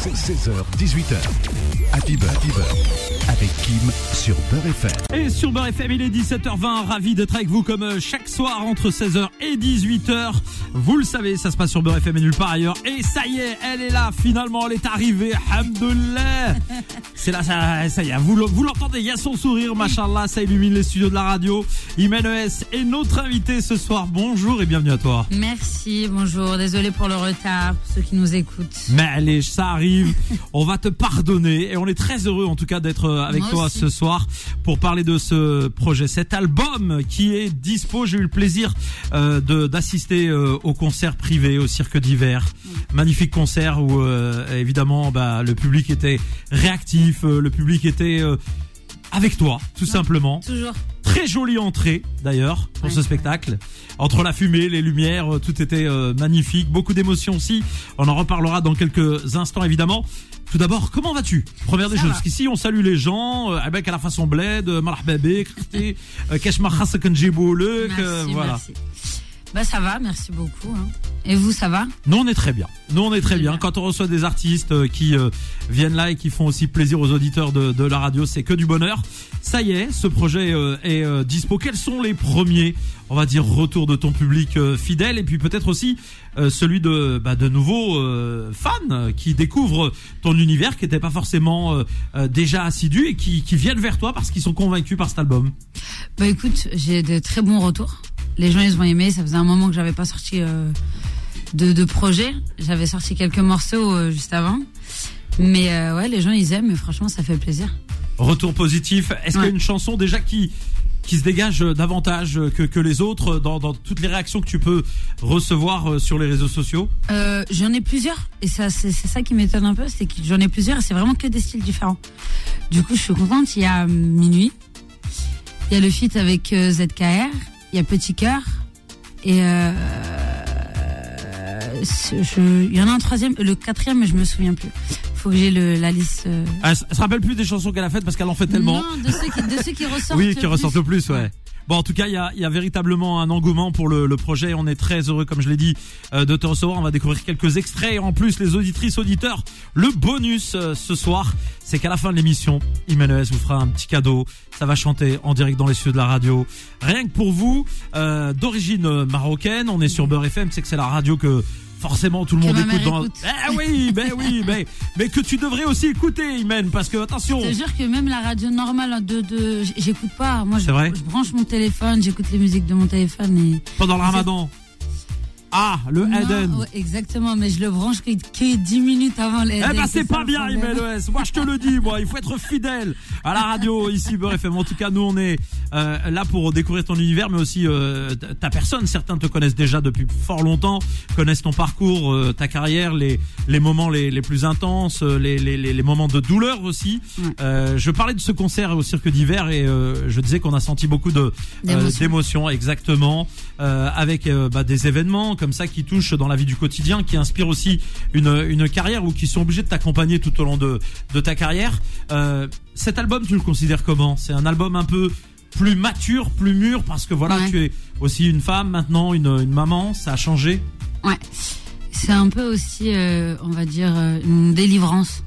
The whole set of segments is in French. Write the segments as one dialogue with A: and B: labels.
A: C'est 16h, 18h. Happy Beurre, Happy Beurre, avec Kim sur Beurre FM.
B: Et sur Beurre FM, il est 17h20. Ravi d'être avec vous comme euh, chaque soir entre 16h et 18h. Vous le savez, ça se passe sur Beurre FM et nulle part ailleurs. Et ça y est, elle est là. Finalement, elle est arrivée. Hamdoulilah. C'est là, ça, ça y est. Vous, le- vous l'entendez, il y a son sourire, machallah. Ça illumine les studios de la radio. Imen ES est notre invité ce soir. Bonjour et bienvenue à toi.
C: Merci, bonjour. Désolé pour le retard, pour ceux qui nous écoutent.
B: Mais allez, ça arrive. On va te pardonner et on est très heureux en tout cas d'être euh, avec
C: Moi
B: toi
C: aussi.
B: ce soir pour parler de ce projet, cet album qui est dispo. J'ai eu le plaisir euh, d'assister euh, au concert privé au Cirque d'hiver. Magnifique concert où euh, évidemment bah, le public était réactif, euh, le public était euh, avec toi tout simplement.
C: Toujours.
B: Très jolie entrée d'ailleurs pour
C: Ouais.
B: ce spectacle. Entre la fumée, les lumières, euh, tout était euh, magnifique. Beaucoup d'émotions aussi. On en reparlera dans quelques instants évidemment. Tout d'abord, comment vas-tu? Première des choses, parce qu'ici on salue les gens, euh, avec à la façon bled, marhaba bik, khti, kesh ma khassa kanjibou lek,
C: Merci,
B: euh, voilà.
C: merci. Bah ça va, merci beaucoup. hein. Et vous, ça va?
B: Nous on est très bien. Nous on est très bien.
C: bien.
B: Quand on reçoit des artistes euh, qui euh, viennent là et qui font aussi plaisir aux auditeurs de, de la radio, c'est que du bonheur. Ça y est, ce projet euh, est euh, dispo. Quels sont les premiers, on va dire, retours de ton public fidèle et puis peut-être aussi celui de bah, de nouveaux fans qui découvrent ton univers, qui n'étaient pas forcément déjà assidus et qui, qui viennent vers toi parce qu'ils sont convaincus par cet album?
C: Bah écoute, j'ai de très bons retours. Les gens, ils ont aimé. Ça faisait un moment que j'avais pas sorti euh, de, de projet. J'avais sorti quelques morceaux euh, juste avant. Mais euh, ouais, les gens, ils aiment. Et franchement, ça fait plaisir.
B: Retour positif. Est-ce qu'il y a une chanson déjà qui qui se dégage davantage que, que les autres dans, dans toutes les réactions que tu peux recevoir sur les réseaux sociaux?
C: J'en ai plusieurs. Et ça, c'est ça qui m'étonne un peu. C'est que j'en ai plusieurs. et C'est vraiment que des styles différents. Du coup, je suis contente. Il y a Minuit. Il y a le feat avec ZKR. Il y a Petit Cœur. Et euh, je- il y en a un troisième, le quatrième, mais je me souviens plus. Faut que j'ai le- la liste. euh.
B: Elle s- elle se rappelle plus des chansons qu'elle a faites parce qu'elle en fait tellement.
C: Non, de ceux qui, de ceux qui ressortent.
B: oui,
C: le
B: qui
C: plus.
B: ressortent le plus, ouais. Bon, en tout cas, il y a, véritablement un engouement pour le, le projet. On est très heureux, comme je l'ai dit, euh, de te recevoir. On va découvrir quelques extraits. Et en plus, les auditrices, auditeurs, le bonus euh, ce soir, c'est qu'à la fin de l'émission, Imenes vous fera un petit cadeau. Ça va chanter en direct dans les cieux de la radio. Rien que pour vous, euh, d'origine euh, marocaine, on est sur Beurre FM. C'est que c'est la radio que forcément tout le monde écoute. Dans...
C: écoute.
B: Eh oui, ben oui, mais, mais que tu devrais aussi écouter, Imen, parce que attention.
C: Je te jure que même la radio normale de, de j'écoute pas. Moi, je,
B: vrai
C: je branche mon téléphone, j'écoute les musiques de mon téléphone et.
B: Pendant le ramadan. Ah, le
C: Non,
B: Eden.
C: ouais, exactement, mais je le branche que, que 10 minutes avant le
B: Eh ben c'est pas bien. IMLES. Moi je te le dis moi, il faut être fidèle à la radio ici Beurre FM. En tout cas, nous on est euh, là pour découvrir ton univers mais aussi euh, ta personne. Certains te connaissent déjà depuis fort longtemps, connaissent ton parcours, euh, ta carrière, les les moments les, les plus intenses, euh, les, les les moments de douleur aussi. Euh, je parlais de ce concert au cirque d'hiver et euh, je disais qu'on a senti beaucoup de euh,
C: D'émotions.
B: exactement euh, avec bah, des événements comme ça qui touchent dans la vie du quotidien, qui inspirent aussi une, une carrière ou qui sont obligés de t'accompagner tout au long de, de ta carrière. Euh, cet album, tu le considères comment? C'est un album un peu plus mature, plus mûr, parce que voilà,
C: Ouais.
B: tu es aussi une femme maintenant, une, une maman, ça a changé?
C: Ouais. C'est un peu aussi, euh, on va dire, euh, une délivrance.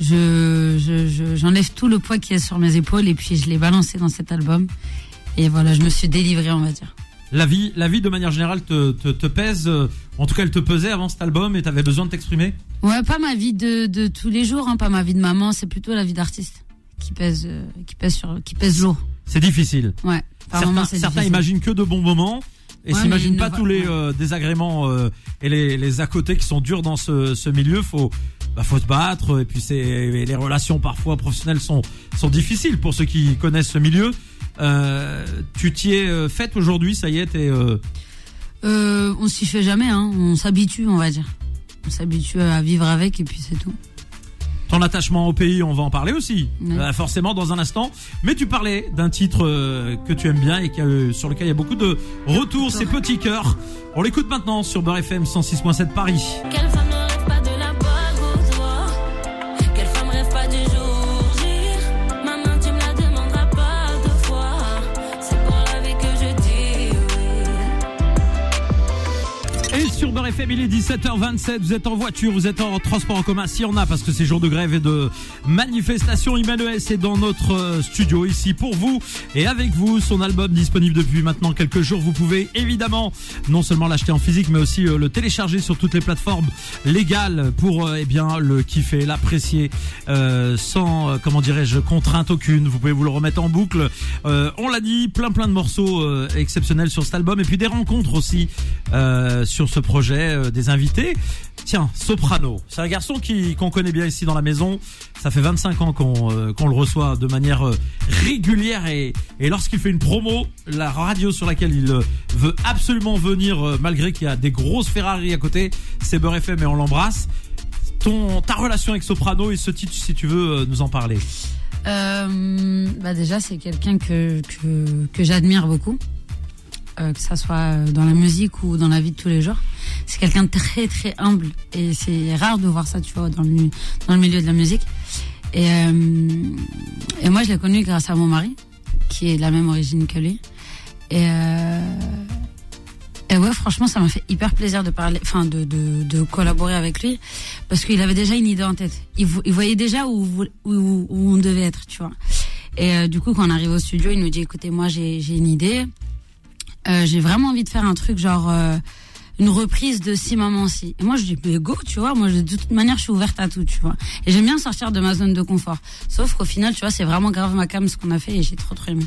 C: Je, je, je- j'enlève tout le poids qui est sur mes épaules et puis je l'ai balancé dans cet album. Et voilà, je me suis délivrée, on va dire.
B: La vie, la vie de manière générale te, te, te pèse, euh, en tout cas elle te pesait avant cet album et tu avais besoin de t'exprimer?
C: Ouais, pas ma vie de, de tous les jours, hein, pas ma vie de maman, c'est plutôt la vie d'artiste qui pèse, euh, qui pèse sur, qui pèse lourd.
B: C'est difficile.
C: Ouais. Par
B: certains certains
C: difficile.
B: imaginent que de bons moments et
C: Ouais,
B: s'imaginent pas
C: va-
B: tous les euh, désagréments euh, et les, les à côté qui sont durs dans ce, ce milieu. Faut bah, faut se battre et puis c'est les relations parfois professionnelles sont sont difficiles pour ceux qui connaissent ce milieu. Euh, tu t'y es euh, faite aujourd'hui, ça y est, t'es euh,
C: Euh, on s'y fait jamais, hein. On s'habitue, on va dire. On s'habitue à vivre avec et puis c'est tout.
B: ton attachement au pays, on va en parler aussi, euh, forcément dans un instant. Mais tu parlais d'un titre euh, que tu aimes bien et qui, euh, sur lequel il y a beaucoup de retours, c'est Petit Cœur. On l'écoute maintenant sur Beurre FM 106.7 Paris.
D: Quelle
B: Beurre FM, il est 17h27, vous êtes en voiture, vous êtes en transport en commun, si on a, parce que c'est jour de grève et de manifestation, Emmanuel est dans notre euh, studio ici pour vous et avec vous, son album disponible depuis maintenant quelques jours, vous pouvez évidemment non seulement l'acheter en physique, mais aussi euh, le télécharger sur toutes les plateformes légales pour euh, eh bien le kiffer, l'apprécier sans, comment dirais-je, contrainte aucune, vous pouvez vous le remettre en boucle, on l'a dit, plein plein de morceaux exceptionnels sur cet album. Et puis des rencontres aussi sur ce projet, euh, des invités. Tiens, Soprano, c'est un garçon qui qu'on connaît bien ici dans la maison. Ça fait 25 ans qu'on euh, qu'on le reçoit de manière euh, régulière et, et lorsqu'il fait une promo, la radio sur laquelle il veut absolument venir, malgré qu'il y a des grosses Ferrari à côté, c'est Beurre FM et on l'embrasse. Ton ta relation avec Soprano et ce titre, si tu veux nous en parler.
C: Bah déjà, c'est quelqu'un que, que, que j'admire beaucoup, euh, que ça soit dans la musique ou dans la vie de tous les jours. C'est quelqu'un de très très humble et c'est rare de voir ça, tu vois, dans le, milieu de la musique. Et, euh, et moi, je l'ai connu grâce à mon mari, qui est de la même origine que lui. Et, euh, et ouais, franchement, ça m'a fait hyper plaisir de parler, enfin, de, de, de collaborer avec lui, parce qu'il avait déjà une idée en tête. Il, il voyait déjà où, où, on devait être, tu vois. Et euh, du coup, quand on arrive au studio, il nous dit, écoutez, moi, j'ai une idée. Euh, j'ai vraiment envie de faire un truc genre euh, une reprise de Si Maman Si. Et moi, je dis, mais go, tu vois. Moi, de toute manière, je suis ouverte à tout, tu vois. Et j'aime bien sortir de ma zone de confort. Sauf qu'au final, tu vois, c'est vraiment grave ma cam ce qu'on a fait et j'ai trop trop aimé.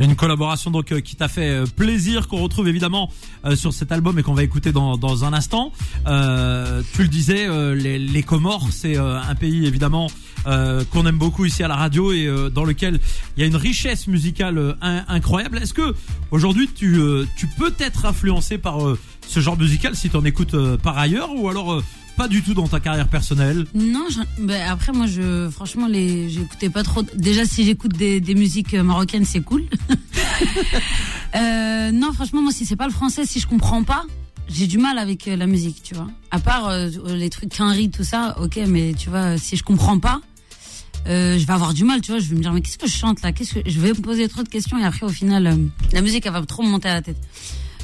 B: Une collaboration donc euh, qui t'a fait plaisir, qu'on retrouve évidemment sur cet album et qu'on va écouter dans, dans un instant. Tu le disais, les, Comores, c'est un pays évidemment euh, qu'on aime beaucoup ici à la radio et euh, dans lequel il y a une richesse musicale euh, in- incroyable. Est-ce que aujourd'hui tu, euh, tu peux être influencé par euh, ce genre musical si tu en écoutes par ailleurs ou alors pas du tout dans ta carrière personnelle?
C: Non, je- ben après moi je franchement les j'écoutais pas trop. Déjà si j'écoute des, des musiques marocaines c'est cool. euh, non franchement moi si c'est pas le français si je comprends pas j'ai du mal avec la musique tu vois. À part euh, les trucs quinri tout ça ok mais tu vois si je comprends pas euh, je vais avoir du mal tu vois je vais me dire mais qu'est-ce que je chante là? Qu'est-ce que je vais me poser trop de questions et après au final euh, la musique elle va trop me monter à la tête.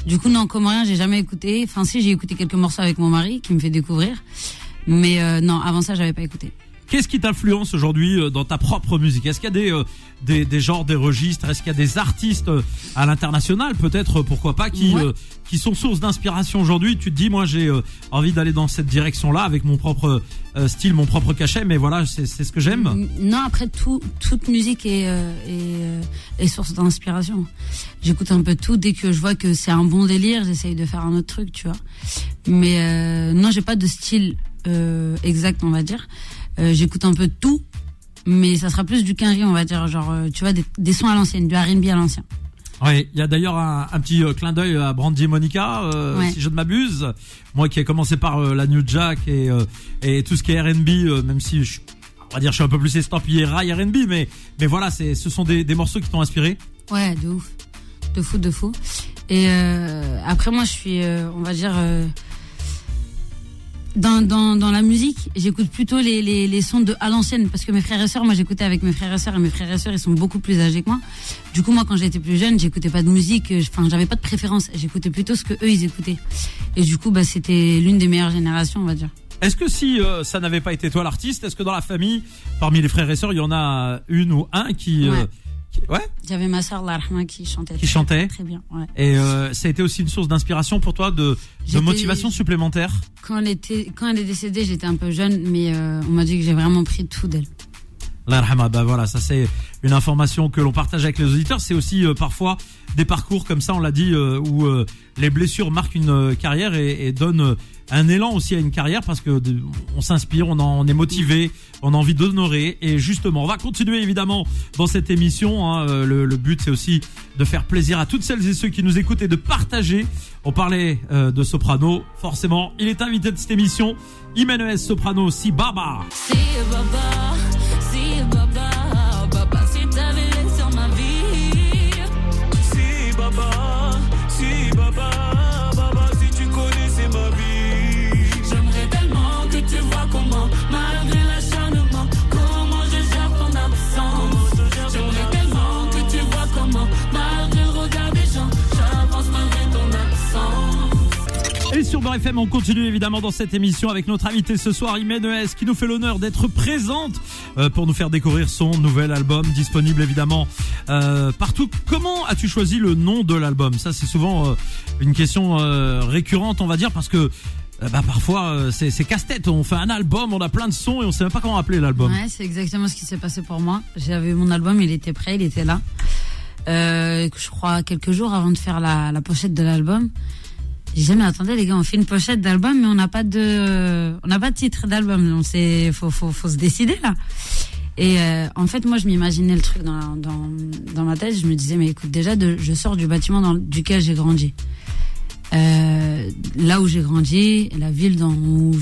C: Du coup, non, comme rien, j'ai jamais écouté. Enfin, si, j'ai écouté quelques morceaux avec mon mari qui me fait découvrir. Mais euh, non, avant ça, j'avais pas écouté.
B: Qu'est-ce qui t'influence aujourd'hui euh, dans ta propre musique? Est-ce qu'il y a des, euh, des, des genres, des registres? Est-ce qu'il y a des artistes euh, à l'international, peut-être, pourquoi pas, qui,
C: Ouais.
B: euh, qui sont source d'inspiration aujourd'hui? Tu te dis, moi, j'ai euh, envie d'aller dans cette direction-là avec mon propre euh, style, mon propre cachet, mais voilà, c'est c'est ce que j'aime.
C: Non, après, tout, toute musique est, euh, est, euh, est source d'inspiration. J'écoute un peu tout. Dès que je vois que c'est un bon délire, j'essaye de faire un autre truc, tu vois. Mais euh, non, j'ai pas de style euh, exact, on va dire. Euh, J'écoute un peu de tout. Mais ça sera plus du quinri, on va dire. Genre, euh, tu vois, des, des sons à l'ancienne, du R&B à l'ancien.
B: Oui, il y a d'ailleurs un, un petit euh, clin d'œil à Brandy et Monica, euh,
C: Ouais.
B: si je ne m'abuse. Moi qui ai commencé par euh, la New Jack et, et tout ce qui est R&B, même si je, on va dire je suis un peu plus estampillé rail R&B, mais mais voilà, c'est ce sont des, des morceaux qui t'ont inspiré.
C: Ouais, de ouf. De fou, de fou. Et après, moi, je suis, on va dire, dans, dans, dans la musique, j'écoute plutôt les, les, les sons de à l'ancienne. Parce que mes frères et sœurs, moi, j'écoutais avec mes frères et sœurs. Et mes frères et sœurs, ils sont beaucoup plus âgés que moi. Du coup, moi, quand j'étais plus jeune, j'écoutais pas de musique. euh, Enfin, j'avais pas de préférence. J'écoutais plutôt ce que eux, ils écoutaient. Et du coup, bah, c'était l'une des meilleures générations, on va dire.
B: Est-ce que si euh, ça n'avait pas été toi l'artiste, est-ce que dans la famille, parmi les frères et sœurs, il y en a une ou un qui, euh,
C: Ouais.
B: qui- ouais,
C: J'avais ma sœur, Larhma, qui chantait.
B: qui chantait
C: Très bien, ouais.
B: et euh, ça a été aussi une source d'inspiration pour toi, de, motivation supplémentaire?
C: Quand elle, était, quand elle est décédée, j'étais un peu jeune, mais euh, on m'a dit que j'ai vraiment pris tout d'elle.
B: Bah voilà, ça c'est une information que l'on partage avec les auditeurs. C'est aussi euh, parfois des parcours comme ça, on l'a dit, euh, où euh, les blessures marquent une carrière et, donnent un élan aussi à une carrière parce que on s'inspire, on, en- est motivé, on a envie d'honorer. Et justement, on va continuer évidemment dans cette émission. hein. Le, le but c'est aussi de faire plaisir à toutes celles et ceux qui nous écoutent et de partager. On parlait de Soprano, forcément, il est invité de cette émission. Emmanuel Soprano, si Baba.
D: Si baba, sur
B: Beurre on continue évidemment dans cette émission avec notre invité ce soir, Imen ES, qui nous fait l'honneur d'être présente euh, pour nous faire découvrir son nouvel album, disponible évidemment euh, partout. Comment as-tu choisi le nom de l'album? Ça, c'est souvent euh, une question récurrente, on va dire, parce que bah, parfois c'est casse-tête. On fait un album, on a plein de sons et on sait même pas comment appeler l'album.
C: Ouais, c'est exactement ce qui s'est passé pour moi. J'avais mon album, il était prêt, il était là. Je crois quelques jours avant de faire la, la pochette de l'album. J'ai jamais attendu les gars, on fait une pochette d'album mais on n'a pas de on n'a pas de titre d'album. Donc c'est faut, faut faut se décider là. Et euh, en fait, moi, je m'imaginais le truc dans, dans, dans ma tête. Je me disais, mais écoute, déjà, je sors du bâtiment dans, duquel j'ai grandi. Euh, là où j'ai grandi, la ville dans, où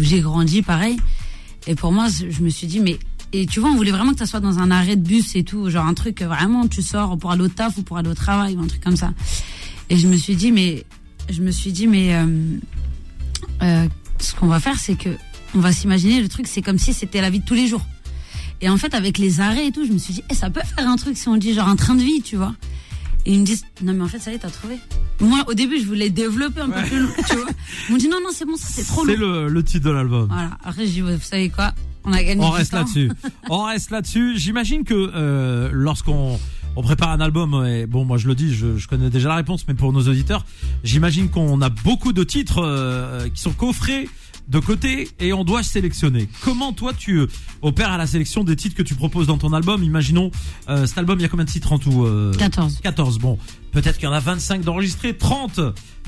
C: j'ai grandi, pareil. Et pour moi, je me suis dit, mais et tu vois, on voulait vraiment que ça soit dans un arrêt de bus et tout, genre un truc vraiment, tu sors pour aller au taf ou pour aller au travail ou un truc comme ça. Et je me suis dit, mais je me suis dit, mais euh, euh, ce qu'on va faire, c'est que on va s'imaginer le truc, c'est comme si c'était la vie de tous les jours. Et en fait, avec les arrêts et tout, je me suis dit, eh, ça peut faire un truc si on dit genre un train de vie, tu vois. Et ils me disent, non mais en fait, ça y est, t'as trouvé. Moi, au début, je voulais développer un peu plus, loin, tu vois. Ils m'ont dit, non, non, c'est bon, ça c'est trop
B: C'est
C: lourd.
B: le, le titre de l'album.
C: Voilà. Après, je dis, vous savez quoi On a gagné
B: On
C: du
B: reste
C: temps.
B: là-dessus. On reste là-dessus. J'imagine que euh, lorsqu'on on prépare un album, et bon, moi je le dis, je, je connais déjà la réponse, mais pour nos auditeurs, j'imagine qu'on a beaucoup de titres euh, qui sont coffrés de côté et on doit sélectionner. Comment toi tu euh, opères à la sélection des titres que tu proposes dans ton album? Imaginons, euh, cet album, il y a combien de titres en tout euh,
C: 14.
B: 14. Bon, peut-être qu'il y en a 25 d'enregistrés, 30.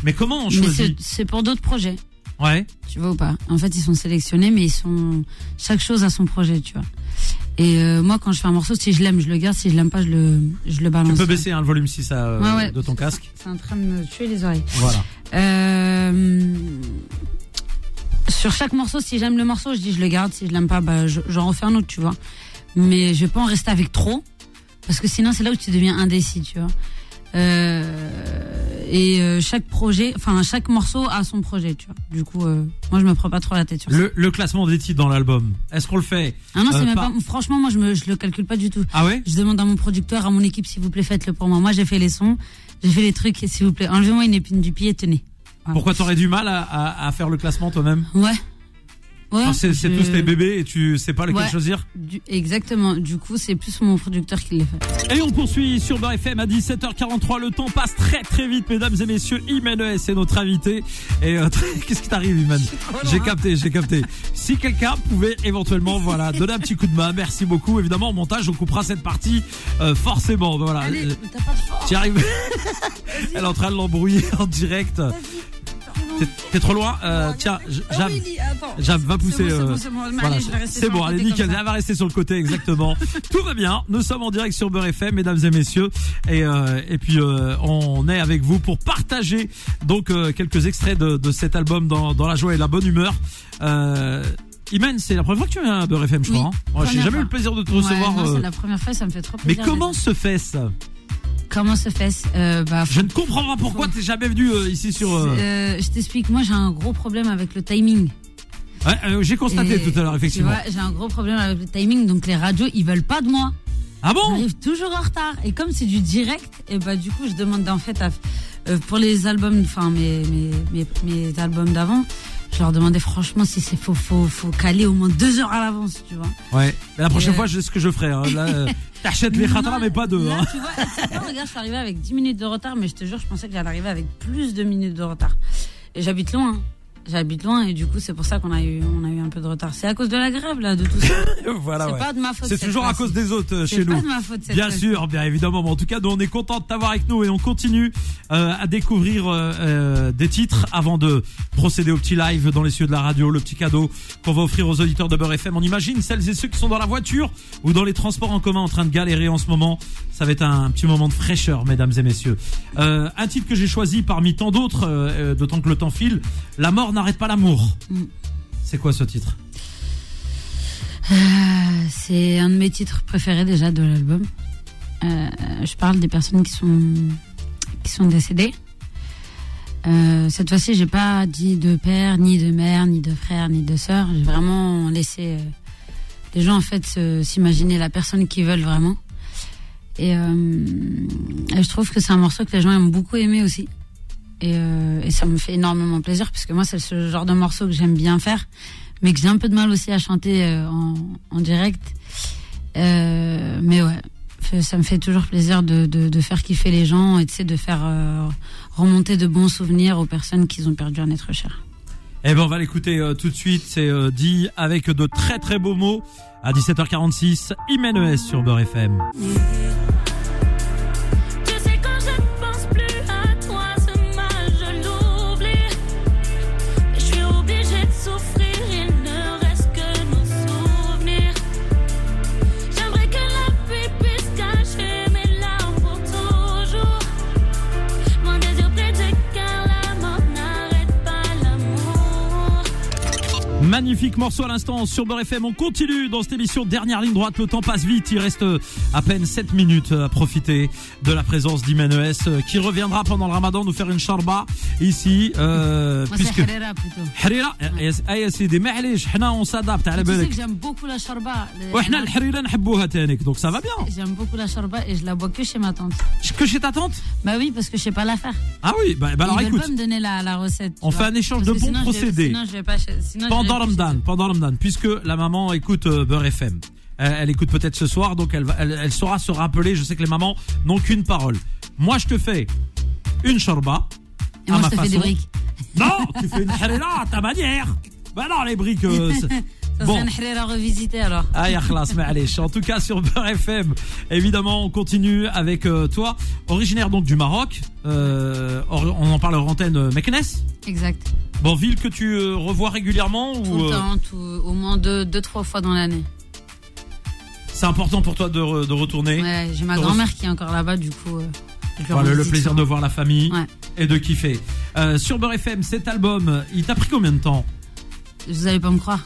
B: Mais comment on choisit?
C: c'est pour d'autres projets.
B: Ouais.
C: Tu vois ou pas? En fait, ils sont sélectionnés, mais ils sont chaque chose a son projet, tu vois. Et euh, moi, quand je fais un morceau, si je l'aime, je le garde. Si je l'aime pas, je le, je le balance.
B: Tu peux baisser hein, le volume 6 à,
C: Ouais, ouais.
B: de ton casque.
C: C'est en train de me tuer les oreilles.
B: Voilà.
C: Euh, sur chaque morceau, si j'aime le morceau, je dis je le garde. Si je l'aime pas, bah, je- j'en refais un autre, tu vois. Mais je vais pas en rester avec trop, parce que sinon c'est là où tu deviens indécis, tu vois. Euh, et euh, chaque projet, enfin chaque morceau a son projet, tu vois. Du coup, euh, moi je me prends pas trop la tête sur ça.
B: Le, le classement des titres dans l'album, est-ce qu'on le fait?
C: Ah non, c'est
B: euh,
C: même
B: pas-
C: pas. Franchement, moi je me, je le calcule pas du tout.
B: Ah ouais?
C: Je demande à mon producteur, à mon équipe, s'il vous plaît, faites-le pour moi. Moi j'ai fait les sons, j'ai fait les trucs, s'il vous plaît, enlevez-moi une épine du pied, et tenez. Voilà.
B: Pourquoi t'aurais du mal à, à- à faire le classement toi-même?
C: Ouais. Ouais.
B: Enfin, C'est
C: je-
B: tous tes bébés et tu sais pas lequel
C: Ouais.
B: choisir
C: Du- exactement. Du coup, c'est plus mon producteur qui le fait.
B: Et on poursuit sur Beurre FM à 17h43. Le temps passe très très vite, mesdames et messieurs. Imen ES est notre invité. Et euh, qu'est-ce qui t'arrive, Imen J'ai capté, j'ai capté. Si quelqu'un pouvait éventuellement, voilà, donner un petit coup de main, merci beaucoup. Évidemment, au montage, on coupera cette partie euh, forcément. Voilà.
C: Allez, t'as pas de force.
B: Arrives Elle est en train de l'embrouiller en direct. T'es- trop loin euh, Tiens, Jam, Jam va pousser.
C: C'est bon,
B: euh.
C: Mais allez,
B: nickel. Elle va rester sur le côté, exactement. Tout va bien. Nous sommes en direct sur Beurre FM, mesdames et messieurs, et euh, et puis euh, on est avec vous pour partager donc euh, quelques extraits de, de cet album dans dans la joie et la bonne humeur. Euh, Imen, c'est la première fois que tu viens à Beurre FM, je
C: Oui,
B: crois. hein Moi, J'ai jamais
C: fois.
B: eu le plaisir de te
C: Ouais,
B: recevoir. euh,
C: c'est la première fois, ça me fait trop
B: Mais
C: plaisir.
B: comment se fait ça?
C: Comment se fait euh, bah,
B: Je ne comprends pas pourquoi t'es jamais venu euh, ici sur. euh,
C: euh, Je t'explique. Moi, j'ai un gros problème avec le timing.
B: ouais, euh, J'ai constaté
C: Et,
B: tout à l'heure, effectivement.
C: Tu vois, j'ai un gros problème avec le timing. Donc, les radios, ils veulent pas de moi.
B: Ah bon?
C: J'arrive toujours en retard. Et comme c'est du direct, et bah du coup, je demande en fait à, euh, pour les albums, enfin mes, mes, mes, mes albums d'avant, je leur demandais franchement si c'est faut, faut, faut caler au moins deux heures à l'avance, tu vois.
B: Ouais. Mais la prochaine
C: euh,
B: fois, je sais ce que je ferai. Hein. Là, euh, t'achètes les khatras, mais pas deux.
C: là,
B: Hein.
C: tu vois, regarde, je suis arrivée avec 10 minutes de retard, mais je te jure, je pensais que j'allais arriver avec plus de minutes de retard. Et j'habite loin. J'habite loin et du coup c'est pour ça qu'on a eu on a eu un peu de retard. C'est à cause de la grève là de tout ça.
B: voilà,
C: c'est
B: ouais.
C: pas de ma faute.
B: C'est toujours à cause des autres euh,
C: C'est
B: chez
C: pas
B: nous.
C: de ma faute
B: Bien sûr, bien évidemment. Mais en tout cas, nous, on est content de t'avoir avec nous et on continue euh, à découvrir euh, euh, des titres avant de procéder au petit live dans les cieux de la radio, le petit cadeau qu'on va offrir aux auditeurs de Beurre FM. On imagine celles et ceux qui sont dans la voiture ou dans les transports en commun en train de galérer en ce moment. Ça va être un petit moment de fraîcheur, mesdames et messieurs. Euh, un titre que j'ai choisi parmi tant d'autres, euh, d'autant que le temps file. La mort n'arrête pas l'amour.
C: Mm.
B: C'est quoi ce titre?
C: Euh, c'est un de mes titres préférés déjà de l'album. Euh, je parle des personnes qui sont qui sont décédées. Euh, cette fois-ci, j'ai pas dit de père, ni de mère, ni de frère, ni de sœur. J'ai vraiment laissé les gens en fait s'imaginer la personne qu'ils veulent vraiment. Et, et je trouve que c'est un morceau que les gens aiment beaucoup aimer aussi.
E: Et, euh, et ça me fait énormément plaisir parce que moi, c'est ce genre de morceau que j'aime bien faire, mais que j'ai un peu de mal aussi à chanter euh, en, en direct. Euh, mais ouais, ça me fait toujours plaisir de, de, faire kiffer les gens et de faire remonter de bons souvenirs aux personnes qui ont perdu un être cher.
B: Eh ben on va l'écouter tout de suite, c'est dit avec de très très beaux mots à 17h46, Imenes sur Beurre FM. magnifique morceau à l'instant sur Beurre FM. On continue dans cette émission dernière ligne droite. Le temps passe vite. Il reste euh, à peine 7 minutes euh, à profiter de la présence d'Imenes euh, qui reviendra pendant le ramadan nous faire une charba ici. Euh,
E: Moi,
B: puisque...
E: Harira plutôt.
B: Harira. on s'adapte.
E: Tu sais que j'aime beaucoup la charba.
B: Les... Donc ça va bien.
E: J'aime beaucoup la charba et je la bois que chez ma tante.
B: Que chez ta tante?
E: Bah oui, parce que je sais pas la faire.
B: Ah oui, bah, bah alors
E: Ils
B: écoute.
E: pas me donner la, la recette.
B: On
E: vois,
B: fait un échange de bons
E: sinon, procédés. Je vais, sinon, je vais pas, sinon,
B: Pendant Ramadan pendant Ramadan, puisque la maman écoute euh, Beurre FM. Euh, elle écoute peut-être ce soir, donc elle, va, elle, elle saura se rappeler. Je sais que les mamans n'ont qu'une parole. Moi, je te fais une shorba.
E: Et
B: à
E: moi,
B: ma
E: je te fais des
B: façon.
E: briques.
B: Non, tu fais une harira à ta manière. Bah non, les briques. euh, Bon.
E: à revisiter alors.
B: Ah, En tout cas, sur Beurre FM, évidemment, on continue avec euh, toi. Originaire donc du Maroc. Euh, on en parle en antenne euh, Meknes.
E: Exact.
B: Bon, ville que tu revois régulièrement ou
E: Tout le au moins deux, deux, trois fois dans l'année.
B: C'est important pour toi de, retourner
E: Ouais, j'ai ma grand-mère qui est encore là-bas, du coup.
B: Le, plaisir de voir la famille et de kiffer. Sur Beurre FM, cet album, il t'a pris combien de temps?
E: Vous allez pas me croire.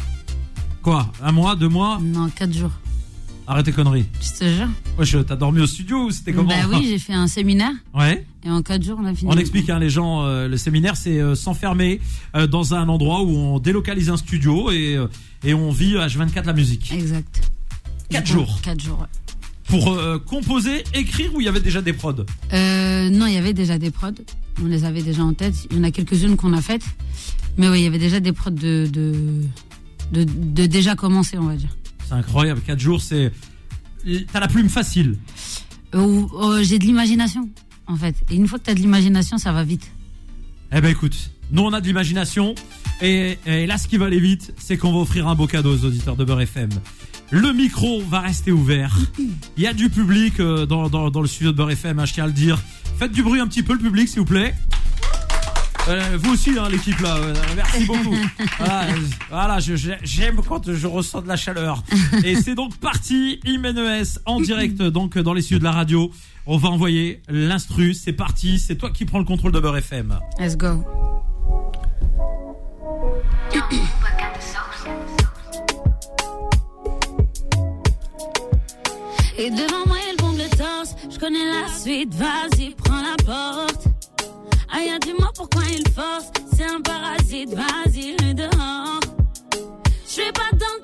B: Quoi Un mois Deux mois
E: Non, quatre jours.
B: Arrête tes conneries.
E: Je te jure.
B: Wesh, t'as dormi au studio ou c'était comment
E: Bah oui, j'ai fait un séminaire
B: Ouais.
E: et en quatre jours, on a fini.
B: On explique, hein, les gens, euh, le séminaire, c'est euh, s'enfermer euh, dans un endroit où on délocalise un studio et, et on vit H24 la musique.
E: Exact.
B: Quatre jours.
E: Quatre jours, ouais.
B: Pour composer, écrire ou il y avait déjà des prods?
E: Euh, non, il y avait déjà des prods. On les avait déjà en tête. Il y en a quelques-unes qu'on a faites. Mais oui, il y avait déjà des prods de, de, de, de déjà commencé, on va dire.
B: C'est incroyable, 4 jours, c'est... T'as la plume facile.
E: Euh, euh, J'ai de l'imagination, en fait. Et une fois que tu as de l'imagination, ça va vite.
B: Eh ben écoute, nous on a de l'imagination et, et là ce qui va aller vite, c'est qu'on va offrir un beau cadeau aux auditeurs de Beurre FM. Le micro va rester ouvert. Il y a du public euh, dans, dans, dans le studio de Beurre FM, hein, je tiens à le dire. Faites du bruit un petit peu le public s'il vous plaît. Euh, vous aussi hein, l'équipe là, euh, merci beaucoup. Voilà, euh, voilà j'aime quand je ressens de la chaleur. Et c'est donc parti, Imenes en direct donc dans les studios de la radio. On va envoyer l'instru, c'est parti, c'est toi qui prends le contrôle de Beurre FM.
E: Let's go.
C: Et devant moi, il bombe le torse. Je connais la suite, vas-y, prends la porte. Aïe, dis-moi pourquoi il force. C'est un parasite, vas-y, dehors. Je suis pas dans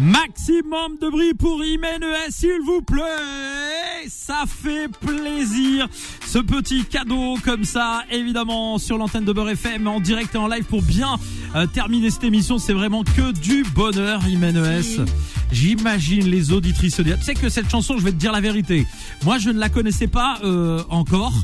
B: Maximum de bruit pour Imen ES, s'il vous plaît. Ça fait plaisir. Ce petit cadeau comme ça, évidemment, sur l'antenne de Beurre FM, en direct et en live pour bien euh, terminer cette émission. C'est vraiment que du bonheur, Imen ES. J'imagine les auditrices se dire, tu sais que cette chanson, je vais te dire la vérité. Moi, je ne la connaissais pas euh, encore.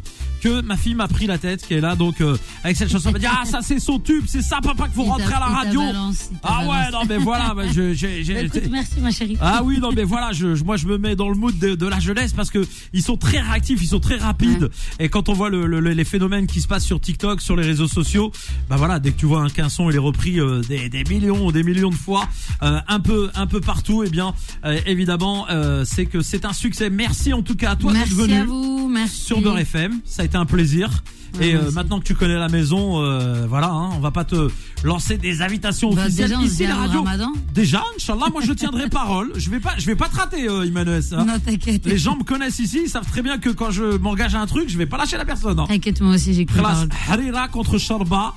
B: Que ma fille m'a pris la tête, qui est là, donc euh, avec cette chanson, elle m'a dit ah ça c'est son tube, c'est ça papa
C: Il t'a-
B: rentrer à la radio.
C: balance,
B: Ah ouais non mais voilà, bah, je, j'ai- j'ai-
C: Bah, écoute, merci ma chérie.
B: ah oui, non mais voilà, je, je- moi je me mets dans le mood de, de la jeunesse parce que ils sont très réactifs, ils sont très rapides. Et quand on voit le, le- les phénomènes qui se passent sur TikTok, sur les réseaux sociaux, bah voilà, dès que tu vois un qu'un repris euh, des, des millions, des millions de fois, euh, un peu, un peu partout, et bien euh, évidemment c'est que c'est un succès. Merci en tout cas à toi d'être
C: merci
B: venu
C: à vous, merci.
B: sur Beurre FM, ça a été un plaisir.
C: Ouais,
B: et euh, maintenant que tu connais la maison, euh, voilà, hein, on va pas te lancer des invitations
C: Bah,
B: officielles
C: déjà,
B: ici la radio. Déjà, Inch'Allah, moi je tiendrai parole. Je vais pas, je vais pas te rater, euh, Emmanuel. hein.
C: Non, t'inquiète.
B: Les gens me connaissent ici, ils savent très bien que quand je m'engage à un truc, je vais pas lâcher la personne. Hein.
C: T'inquiète, moi aussi, j'ai cru.
B: Harira contre Sharba.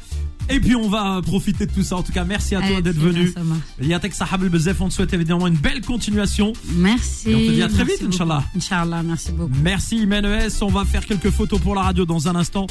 B: Et puis on va profiter de tout ça. En tout cas, merci à toi d'être venu. Yatek Sahab El Bezef, on te souhaite évidemment une belle continuation.
C: Merci.
B: Et on te dit à très
C: Merci
B: vite. Inch'Allah.
C: Inch'Allah, merci beaucoup.
B: Merci Imenes, on va faire quelques photos pour la radio dans un instant.